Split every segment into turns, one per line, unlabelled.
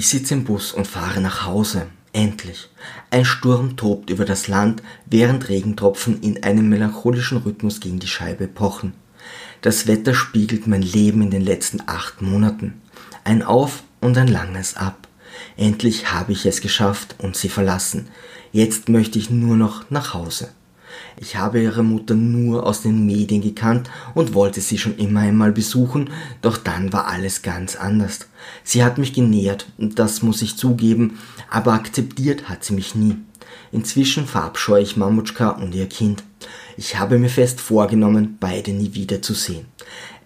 Ich sitze im Bus und fahre nach Hause. Endlich. Ein Sturm tobt über das Land, während Regentropfen in einem melancholischen Rhythmus gegen die Scheibe pochen. Das Wetter spiegelt mein Leben in den letzten acht Monaten. Ein Auf und ein langes Ab. Endlich habe ich es geschafft und sie verlassen. Jetzt möchte ich nur noch nach Hause. Ich habe ihre Mutter nur aus den Medien gekannt und wollte sie schon immer einmal besuchen, doch dann war alles ganz anders. Sie hat mich genährt, das muss ich zugeben, aber akzeptiert hat sie mich nie. Inzwischen verabscheue ich Mamutschka und ihr Kind. Ich habe mir fest vorgenommen, beide nie wiederzusehen.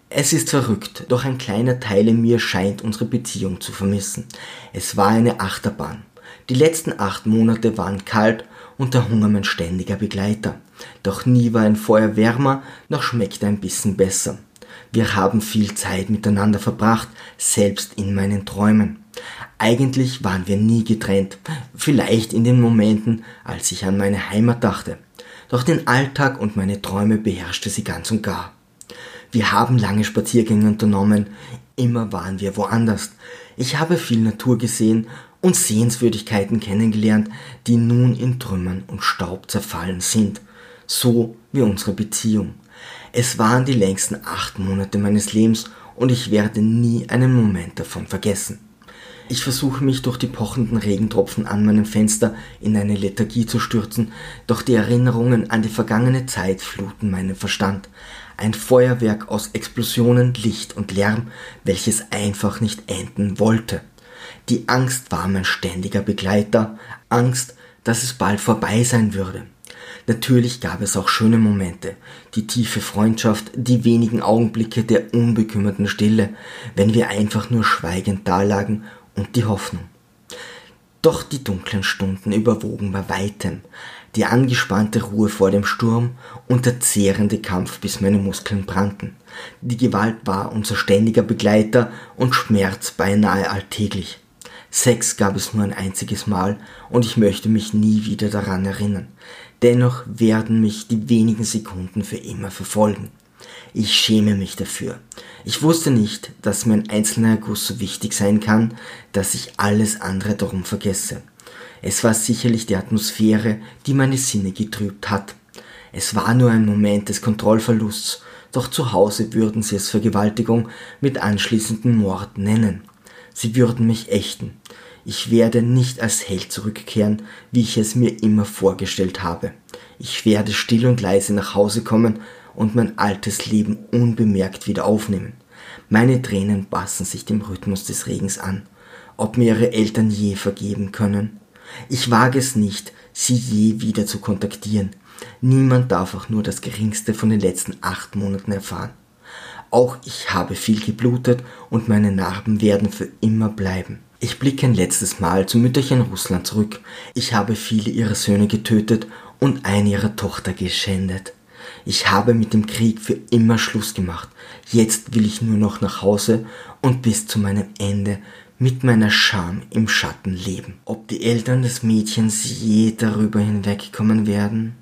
Es ist verrückt, doch ein kleiner Teil in mir scheint unsere Beziehung zu vermissen. Es war eine Achterbahn. Die letzten acht Monate waren kalt und der Hunger mein ständiger Begleiter. Doch nie war ein Feuer wärmer, noch schmeckte ein bisschen besser. Wir haben viel Zeit miteinander verbracht, selbst in meinen Träumen. Eigentlich waren wir nie getrennt, vielleicht in den Momenten, als ich an meine Heimat dachte. Doch den Alltag und meine Träume beherrschte sie ganz und gar. Wir haben lange Spaziergänge unternommen, immer waren wir woanders. Ich habe viel Natur gesehen und Sehenswürdigkeiten kennengelernt, die nun in Trümmern und Staub zerfallen sind, so wie unsere Beziehung. Es waren die längsten acht Monate meines Lebens und ich werde nie einen Moment davon vergessen. Ich versuche mich durch die pochenden Regentropfen an meinem Fenster in eine Lethargie zu stürzen, doch die Erinnerungen an die vergangene Zeit fluten meinen Verstand. Ein Feuerwerk aus Explosionen, Licht und Lärm, welches einfach nicht enden wollte. Die Angst war mein ständiger Begleiter, Angst, dass es bald vorbei sein würde. Natürlich gab es auch schöne Momente, die tiefe Freundschaft, die wenigen Augenblicke der unbekümmerten Stille, wenn wir einfach nur schweigend dalagen und die Hoffnung. Doch die dunklen Stunden überwogen bei weitem, die angespannte Ruhe vor dem Sturm und der zehrende Kampf, bis meine Muskeln brannten. Die Gewalt war unser ständiger Begleiter und Schmerz beinahe alltäglich. Sex gab es nur ein einziges Mal und ich möchte mich nie wieder daran erinnern. Dennoch werden mich die wenigen Sekunden für immer verfolgen. Ich schäme mich dafür. Ich wusste nicht, dass mein einzelner Erguss so wichtig sein kann, dass ich alles andere darum vergesse. Es war sicherlich die Atmosphäre, die meine Sinne getrübt hat. Es war nur ein Moment des Kontrollverlusts, doch zu Hause würden sie es Vergewaltigung mit anschließendem Mord nennen. Sie würden mich ächten. Ich werde nicht als Held zurückkehren, wie ich es mir immer vorgestellt habe. Ich werde still und leise nach Hause kommen und mein altes Leben unbemerkt wieder aufnehmen. Meine Tränen passen sich dem Rhythmus des Regens an. Ob mir ihre Eltern je vergeben können? Ich wage es nicht, sie je wieder zu kontaktieren. Niemand darf auch nur das geringste von den letzten acht Monaten erfahren. Auch ich habe viel geblutet und meine Narben werden für immer bleiben. Ich blicke ein letztes Mal zum Mütterchen Russland zurück. Ich habe viele ihrer Söhne getötet und eine ihrer Tochter geschändet. Ich habe mit dem Krieg für immer Schluss gemacht. Jetzt will ich nur noch nach Hause und bis zu meinem Ende mit meiner Scham im Schatten leben. Ob die Eltern des Mädchens je darüber hinwegkommen werden?